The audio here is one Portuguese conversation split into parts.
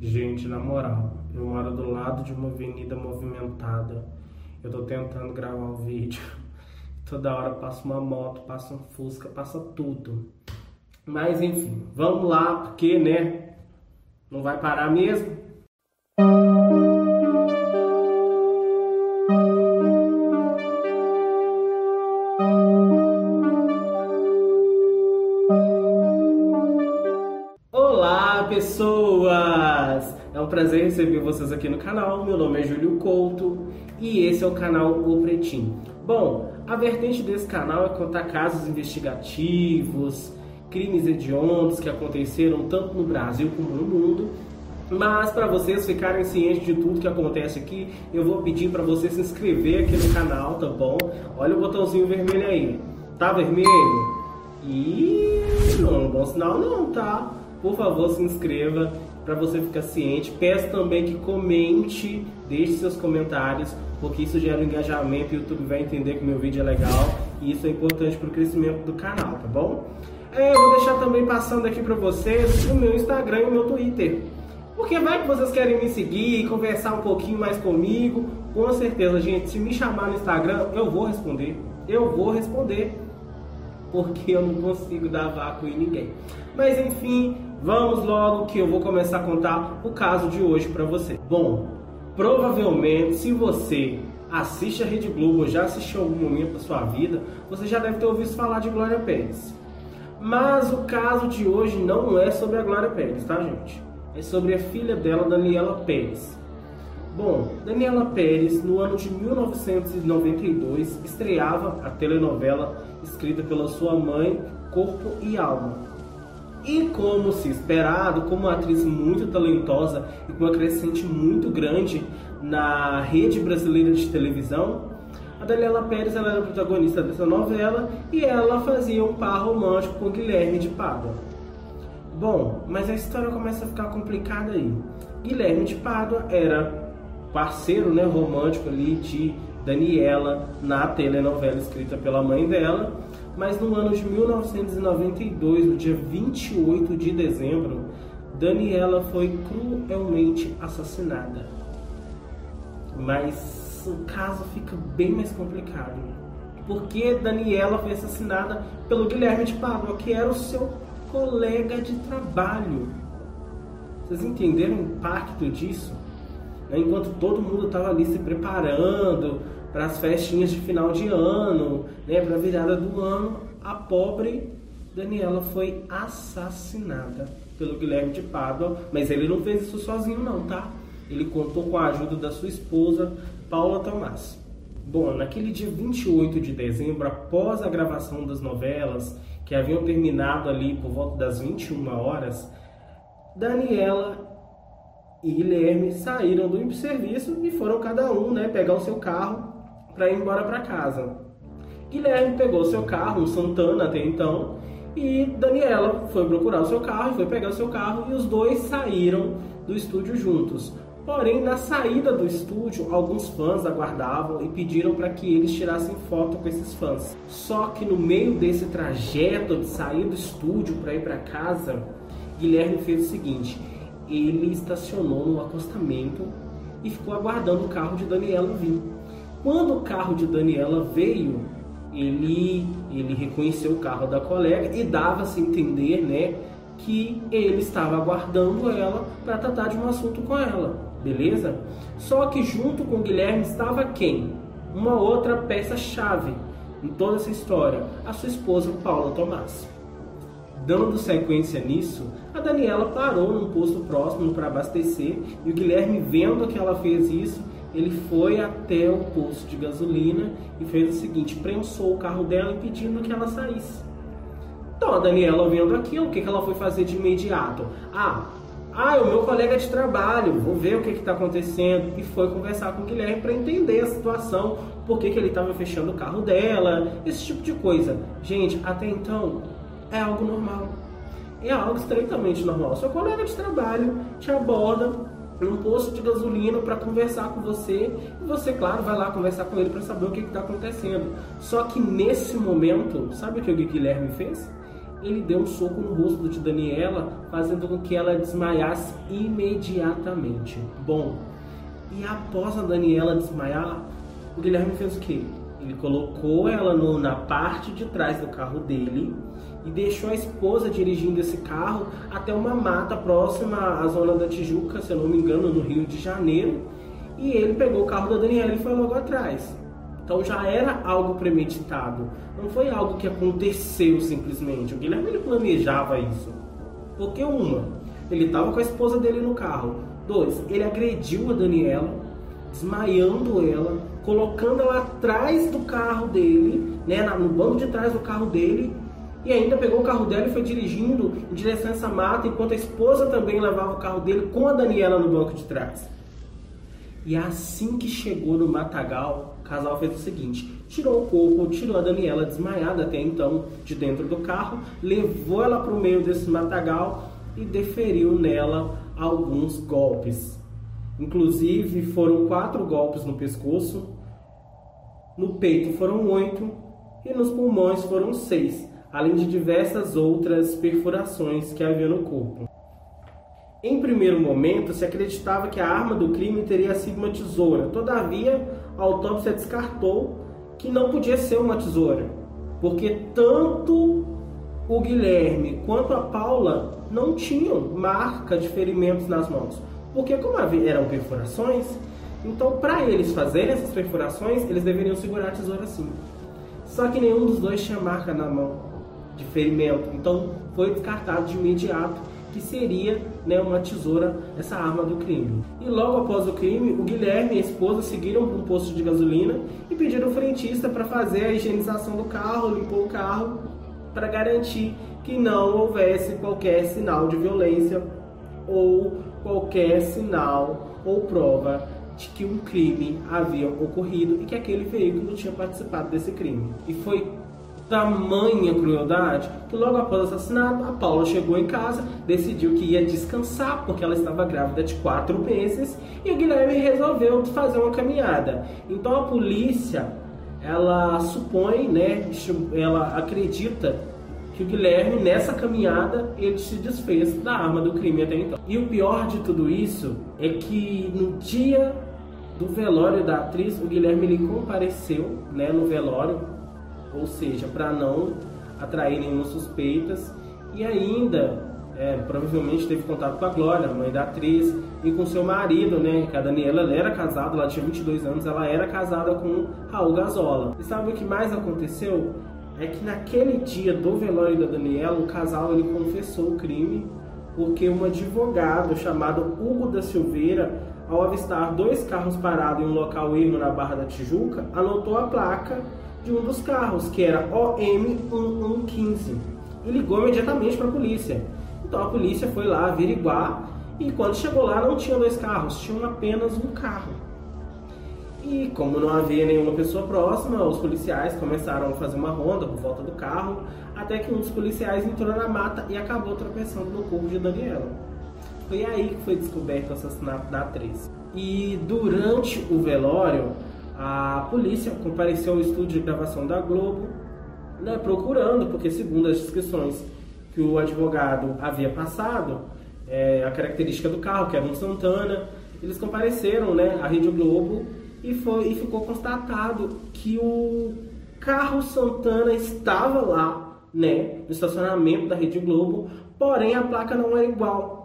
Gente, na moral, eu moro do lado de uma avenida movimentada. Eu tô tentando gravar o vídeo. Toda hora passa uma moto, passa um Fusca, passa tudo. Mas enfim, vamos lá, porque, né? Não vai parar mesmo? É um prazer receber vocês aqui no canal. Meu nome é Júlio Couto e esse é o canal O Pretinho. Bom, a vertente desse canal é contar casos investigativos, crimes hediondos que aconteceram tanto no Brasil como no mundo. Mas para vocês ficarem cientes de tudo que acontece aqui, eu vou pedir para você se inscrever aqui no canal, tá bom? Olha o botãozinho vermelho aí. Tá vermelho? E não é um bom sinal não, tá? Por favor, se inscreva para você ficar ciente. Peço também que comente, deixe seus comentários, porque isso gera um engajamento e o YouTube vai entender que meu vídeo é legal e isso é importante para o crescimento do canal, tá bom? É, eu vou deixar também passando aqui para vocês o meu Instagram e o meu Twitter. Porque vai que vocês querem me seguir e conversar um pouquinho mais comigo. Com certeza, gente, se me chamar no Instagram, eu vou responder. Eu vou responder. Porque eu não consigo dar vácuo em ninguém. Mas enfim, vamos logo que eu vou começar a contar o caso de hoje para você. Bom, provavelmente se você assiste a Rede Globo ou já assistiu algum momento da sua vida, você já deve ter ouvido falar de Glória Pérez. Mas o caso de hoje não é sobre a Glória Pérez, tá, gente? É sobre a filha dela, Daniela Pérez. Bom, Daniela Pérez, no ano de 1992, estreava a telenovela escrita pela sua mãe, Corpo e Alma. E como se esperado, como uma atriz muito talentosa e com uma crescente muito grande na rede brasileira de televisão, a Daniela Pérez ela era protagonista dessa novela e ela fazia um par romântico com Guilherme de Pádua. Bom, mas a história começa a ficar complicada aí. Guilherme de Pádua era parceiro né, romântico ali de Daniela na telenovela escrita pela mãe dela, mas no ano de 1992, no dia 28 de dezembro, Daniela foi cruelmente assassinada. Mas o caso fica bem mais complicado. Porque Daniela foi assassinada pelo Guilherme de Pádua, que era o seu colega de trabalho. Vocês entenderam o impacto disso? Enquanto todo mundo estava ali se preparando para as festinhas de final de ano, né, para a virada do ano, a pobre Daniela foi assassinada pelo Guilherme de Pádua, mas ele não fez isso sozinho não, tá? Ele contou com a ajuda da sua esposa, Paula Tomás. Bom, naquele dia 28 de dezembro, após a gravação das novelas, que haviam terminado ali por volta das 21 horas, Daniela e Guilherme saíram do serviço e foram cada um né, pegar o seu carro para ir embora para casa. Guilherme pegou seu carro, um Santana até então, e Daniela foi procurar o seu carro, foi pegar o seu carro e os dois saíram do estúdio juntos. Porém, na saída do estúdio, alguns fãs aguardavam e pediram para que eles tirassem foto com esses fãs. Só que no meio desse trajeto de sair do estúdio para ir para casa, Guilherme fez o seguinte: ele estacionou no acostamento e ficou aguardando o carro de Daniela vir. Quando o carro de Daniela veio, ele, ele reconheceu o carro da colega e dava-se entender né, que ele estava aguardando ela para tratar de um assunto com ela beleza? Só que junto com o Guilherme estava quem? Uma outra peça-chave em toda essa história, a sua esposa Paula Tomás. Dando sequência nisso, a Daniela parou num posto próximo para abastecer e o Guilherme, vendo que ela fez isso, ele foi até o posto de gasolina e fez o seguinte: prensou o carro dela pedindo que ela saísse. Então a Daniela vendo aquilo, o que ela foi fazer de imediato? Ah, ah, é o meu colega de trabalho, vou ver o que está acontecendo. E foi conversar com o Guilherme para entender a situação, por que, que ele estava fechando o carro dela, esse tipo de coisa. Gente, até então é algo normal. É algo estritamente normal. Seu colega de trabalho te aborda num posto de gasolina para conversar com você e você, claro, vai lá conversar com ele para saber o que está acontecendo. Só que nesse momento, sabe o que o Guilherme fez? ele deu um soco no rosto de Daniela, fazendo com que ela desmaiasse imediatamente. Bom, e após a Daniela desmaiar, o Guilherme fez o quê? Ele colocou ela no, na parte de trás do carro dele e deixou a esposa dirigindo esse carro até uma mata próxima à zona da Tijuca, se eu não me engano, no Rio de Janeiro. E ele pegou o carro da Daniela e foi logo atrás. Então já era algo premeditado. Não foi algo que aconteceu simplesmente. O Guilherme ele planejava isso. Porque uma, ele estava com a esposa dele no carro. Dois, ele agrediu a Daniela, desmaiando ela, colocando ela atrás do carro dele, né, no banco de trás do carro dele, e ainda pegou o carro dela e foi dirigindo em direção a essa mata, enquanto a esposa também levava o carro dele com a Daniela no banco de trás. E assim que chegou no matagal, o casal fez o seguinte: tirou o corpo, tirou a Daniela desmaiada até então de dentro do carro, levou ela para o meio desse matagal e deferiu nela alguns golpes. Inclusive foram quatro golpes no pescoço, no peito foram oito e nos pulmões foram seis, além de diversas outras perfurações que havia no corpo. Em primeiro momento, se acreditava que a arma do crime teria sido uma tesoura. Todavia, a autópsia descartou que não podia ser uma tesoura, porque tanto o Guilherme quanto a Paula não tinham marca de ferimentos nas mãos. Porque como eram perfurações, então, para eles fazerem essas perfurações, eles deveriam segurar a tesoura assim. Só que nenhum dos dois tinha marca na mão de ferimento. Então, foi descartado de imediato que seria né, uma tesoura, essa arma do crime. E logo após o crime, o Guilherme e a esposa seguiram para um posto de gasolina e pediram ao frentista para fazer a higienização do carro, limpou o carro, para garantir que não houvesse qualquer sinal de violência ou qualquer sinal ou prova de que um crime havia ocorrido e que aquele veículo tinha participado desse crime. E foi tamanha crueldade que logo após o assassinato, a Paula chegou em casa, decidiu que ia descansar porque ela estava grávida de quatro meses e o Guilherme resolveu fazer uma caminhada. Então a polícia, ela supõe, né, ela acredita que o Guilherme nessa caminhada ele se desfez da arma do crime até então. E o pior de tudo isso é que no dia do velório da atriz, o Guilherme ele compareceu né, no velório, ou seja, para não atrair nenhuma suspeitas, e ainda é, provavelmente teve contato com a Glória, mãe da atriz, e com seu marido, né? Que a Daniela ela era casada, ela tinha 22 anos, ela era casada com Raul Gazola. E sabe o que mais aconteceu? É que naquele dia do velório da Daniela, o casal ele confessou o crime porque um advogado chamado Hugo da Silveira ao avistar dois carros parados em um local ermo na Barra da Tijuca, anotou a placa de um dos carros, que era OM1115, e ligou imediatamente para a polícia. Então a polícia foi lá averiguar e quando chegou lá não tinha dois carros, tinham apenas um carro. E como não havia nenhuma pessoa próxima, os policiais começaram a fazer uma ronda por volta do carro, até que um dos policiais entrou na mata e acabou tropeçando no corpo de Daniela. Foi aí que foi descoberto o assassinato da atriz. E durante o velório, a polícia compareceu ao estúdio de gravação da Globo, né, procurando, porque segundo as descrições que o advogado havia passado, é, a característica do carro, que era um Santana, eles compareceram né, à Rede Globo e, foi, e ficou constatado que o carro Santana estava lá, né, no estacionamento da Rede Globo, porém a placa não era igual.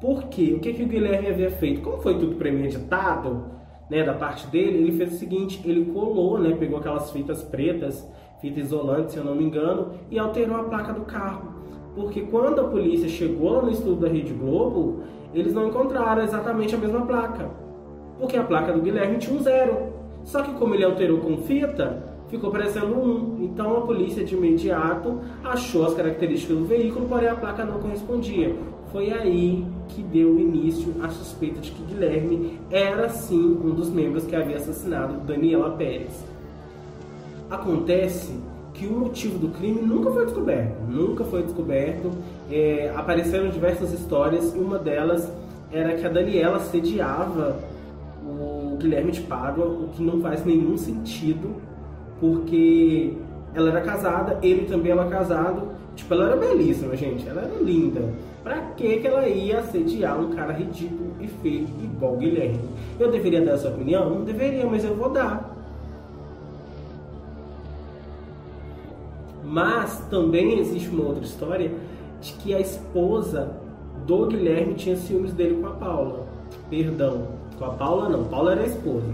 Por quê? O que, que o Guilherme havia feito? Como foi tudo premeditado, né, da parte dele, ele fez o seguinte, ele colou, né, pegou aquelas fitas pretas, fita isolante, se eu não me engano, e alterou a placa do carro. Porque quando a polícia chegou lá no estúdio da Rede Globo, eles não encontraram exatamente a mesma placa. Porque a placa do Guilherme tinha um zero. Só que como ele alterou com fita, ficou parecendo um. Então a polícia de imediato achou as características do veículo, porém a placa não correspondia. Foi aí que deu início à suspeita de que Guilherme era sim um dos membros que havia assassinado Daniela Pérez. Acontece que o motivo do crime nunca foi descoberto, nunca foi descoberto. É, apareceram diversas histórias e uma delas era que a Daniela sediava o Guilherme de Pádua, o que não faz nenhum sentido, porque ela era casada, ele também era casado, Tipo, ela era belíssima, gente. Ela era linda. Pra que que ela ia assediar um cara ridículo e feio igual Guilherme? Eu deveria dar essa opinião? Não deveria, mas eu vou dar. Mas também existe uma outra história de que a esposa do Guilherme tinha ciúmes dele com a Paula. Perdão, com a Paula não, Paula era a esposa.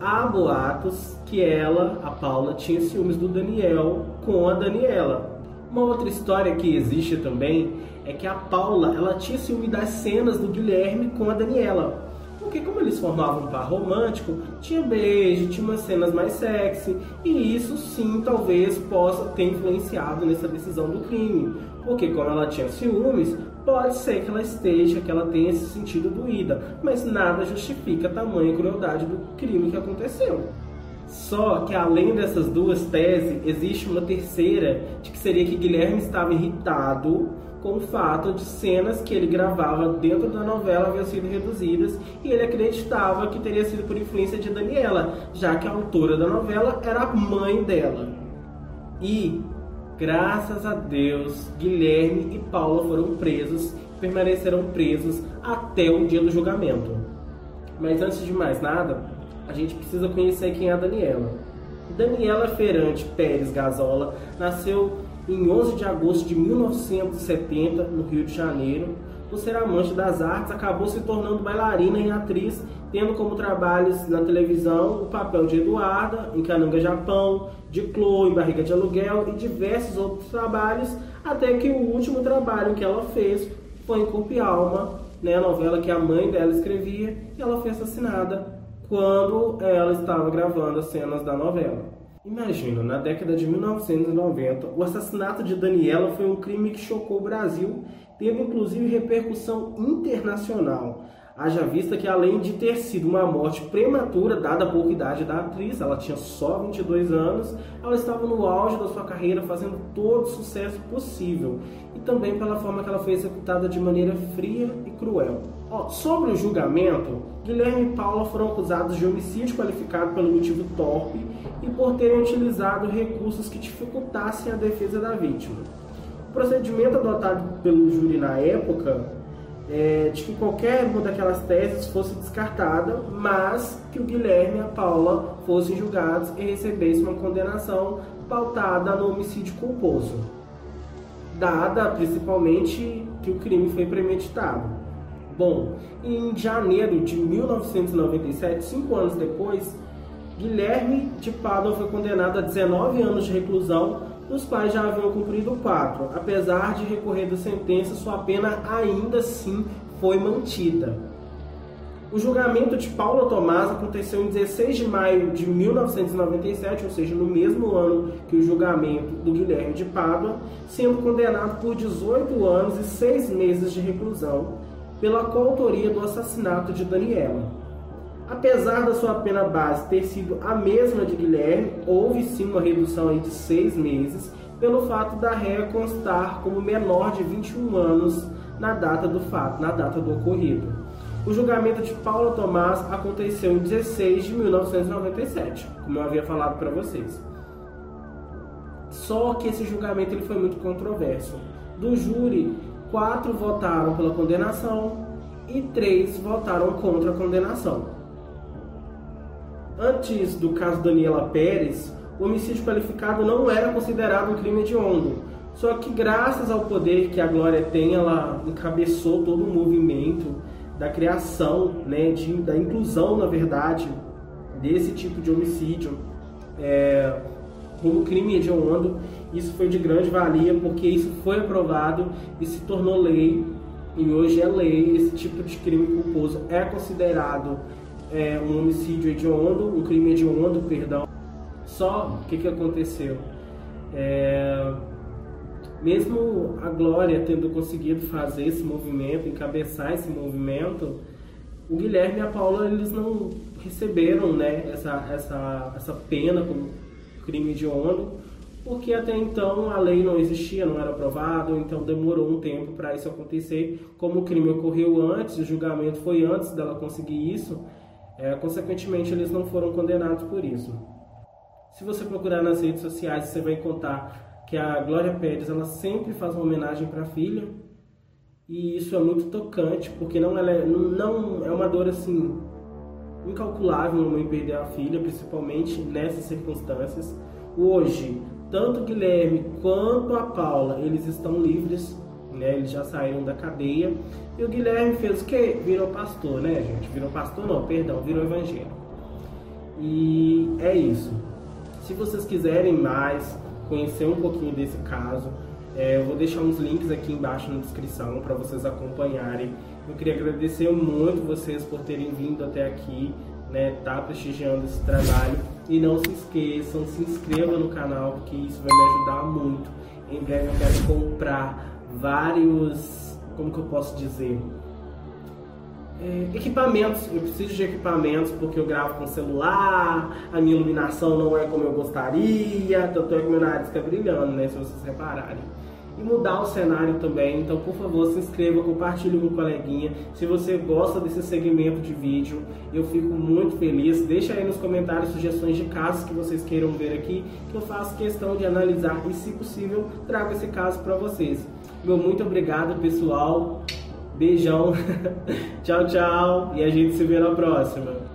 Há boatos que ela, a Paula, tinha ciúmes do Daniel com a Daniela. Uma outra história que existe também é que a Paula, ela tinha ciúme das cenas do Guilherme com a Daniela. Porque como eles formavam um par romântico, tinha beijo, tinha umas cenas mais sexy, e isso sim talvez possa ter influenciado nessa decisão do crime. Porque como ela tinha ciúmes, pode ser que ela esteja, que ela tenha se sentido doída, mas nada justifica a tamanha crueldade do crime que aconteceu. Só que além dessas duas teses, existe uma terceira, de que seria que Guilherme estava irritado com o fato de cenas que ele gravava dentro da novela haviam sido reduzidas e ele acreditava que teria sido por influência de Daniela, já que a autora da novela era a mãe dela. E, graças a Deus, Guilherme e Paula foram presos, permaneceram presos até o dia do julgamento. Mas antes de mais nada, a gente precisa conhecer quem é a Daniela. Daniela Ferante Pérez Gazola nasceu em 11 de agosto de 1970, no Rio de Janeiro. Por ser amante das artes, acabou se tornando bailarina e atriz, tendo como trabalhos na televisão o papel de Eduarda, em Cananga, Japão, de Chloe, em Barriga de Aluguel e diversos outros trabalhos, até que o último trabalho que ela fez foi em Corpo e Alma, né, a novela que a mãe dela escrevia, e ela foi assassinada quando ela estava gravando as cenas da novela. Imagina, na década de 1990, o assassinato de Daniela foi um crime que chocou o Brasil, teve inclusive repercussão internacional. Haja vista que, além de ter sido uma morte prematura, dada a pouca idade da atriz, ela tinha só 22 anos, ela estava no auge da sua carreira, fazendo todo o sucesso possível. E também pela forma que ela foi executada de maneira fria e cruel. Ó, sobre o julgamento, Guilherme e Paula foram acusados de homicídio qualificado pelo motivo torpe e por terem utilizado recursos que dificultassem a defesa da vítima. O procedimento adotado pelo júri na época é de que qualquer uma daquelas teses fosse descartada, mas que o Guilherme e a Paula fossem julgados e recebessem uma condenação pautada no homicídio culposo, dada principalmente que o crime foi premeditado. Bom, em janeiro de 1997, cinco anos depois, Guilherme de Pádua foi condenado a 19 anos de reclusão, os pais já haviam cumprido quatro. Apesar de recorrer da sentença, sua pena ainda assim foi mantida. O julgamento de Paula Tomás aconteceu em 16 de maio de 1997, ou seja, no mesmo ano que o julgamento do Guilherme de Pádua, sendo condenado por 18 anos e 6 meses de reclusão pela coautoria do assassinato de Daniela. Apesar da sua pena base ter sido a mesma de Guilherme, houve sim uma redução de seis meses pelo fato da réia constar como menor de 21 anos na data do fato, na data do ocorrido. O julgamento de Paulo Tomás aconteceu em 16 de 1997, como eu havia falado para vocês. Só que esse julgamento ele foi muito controverso. Do júri, quatro votaram pela condenação e três votaram contra a condenação. Antes do caso Daniela Pérez, o homicídio qualificado não era considerado um crime hediondo. Só que graças ao poder que a Glória tem, ela encabeçou todo o movimento da criação, né, de, da inclusão, na verdade, desse tipo de homicídio é, como crime hediondo. Isso foi de grande valia porque isso foi aprovado e se tornou lei. E hoje é lei, esse tipo de crime culposo é considerado é, um homicídio hediondo, um crime hediondo, perdão. Só o que, que aconteceu? É, mesmo a Glória tendo conseguido fazer esse movimento, encabeçar esse movimento, o Guilherme e a Paula eles não receberam né, essa, essa, essa pena como crime hediondo, porque até então a lei não existia, não era aprovado, então demorou um tempo para isso acontecer. Como o crime ocorreu antes, o julgamento foi antes dela conseguir isso, é, consequentemente, eles não foram condenados por isso. Se você procurar nas redes sociais, você vai encontrar que a Glória Pérez ela sempre faz uma homenagem para a filha e isso é muito tocante porque não, é, não é uma dor assim incalculável uma mãe perder a filha, principalmente nessas circunstâncias. Hoje, tanto Guilherme quanto a Paula, eles estão livres, né? Eles já saíram da cadeia. E o Guilherme fez o quê? Virou pastor, né, gente? Virou pastor não, perdão, virou evangélico. E é isso. Se vocês quiserem mais conhecer um pouquinho desse caso, é, eu vou deixar uns links aqui embaixo na descrição para vocês acompanharem. Eu queria agradecer muito vocês por terem vindo até aqui, né, tá prestigiando esse trabalho. E não se esqueçam, se inscrevam no canal, porque isso vai me ajudar muito. Em breve eu quero comprar vários, como que eu posso dizer, é, equipamentos, eu preciso de equipamentos porque eu gravo com celular, a minha iluminação não é como eu gostaria, tanto é que meu nariz fica brilhando, né, se vocês repararem e mudar o cenário também. Então, por favor, se inscreva, compartilhe com o coleguinha. Se você gosta desse segmento de vídeo, eu fico muito feliz. Deixa aí nos comentários sugestões de casos que vocês queiram ver aqui, que eu faço questão de analisar e, se possível, trago esse caso para vocês. Meu muito obrigado, pessoal. Beijão. tchau, tchau. E a gente se vê na próxima.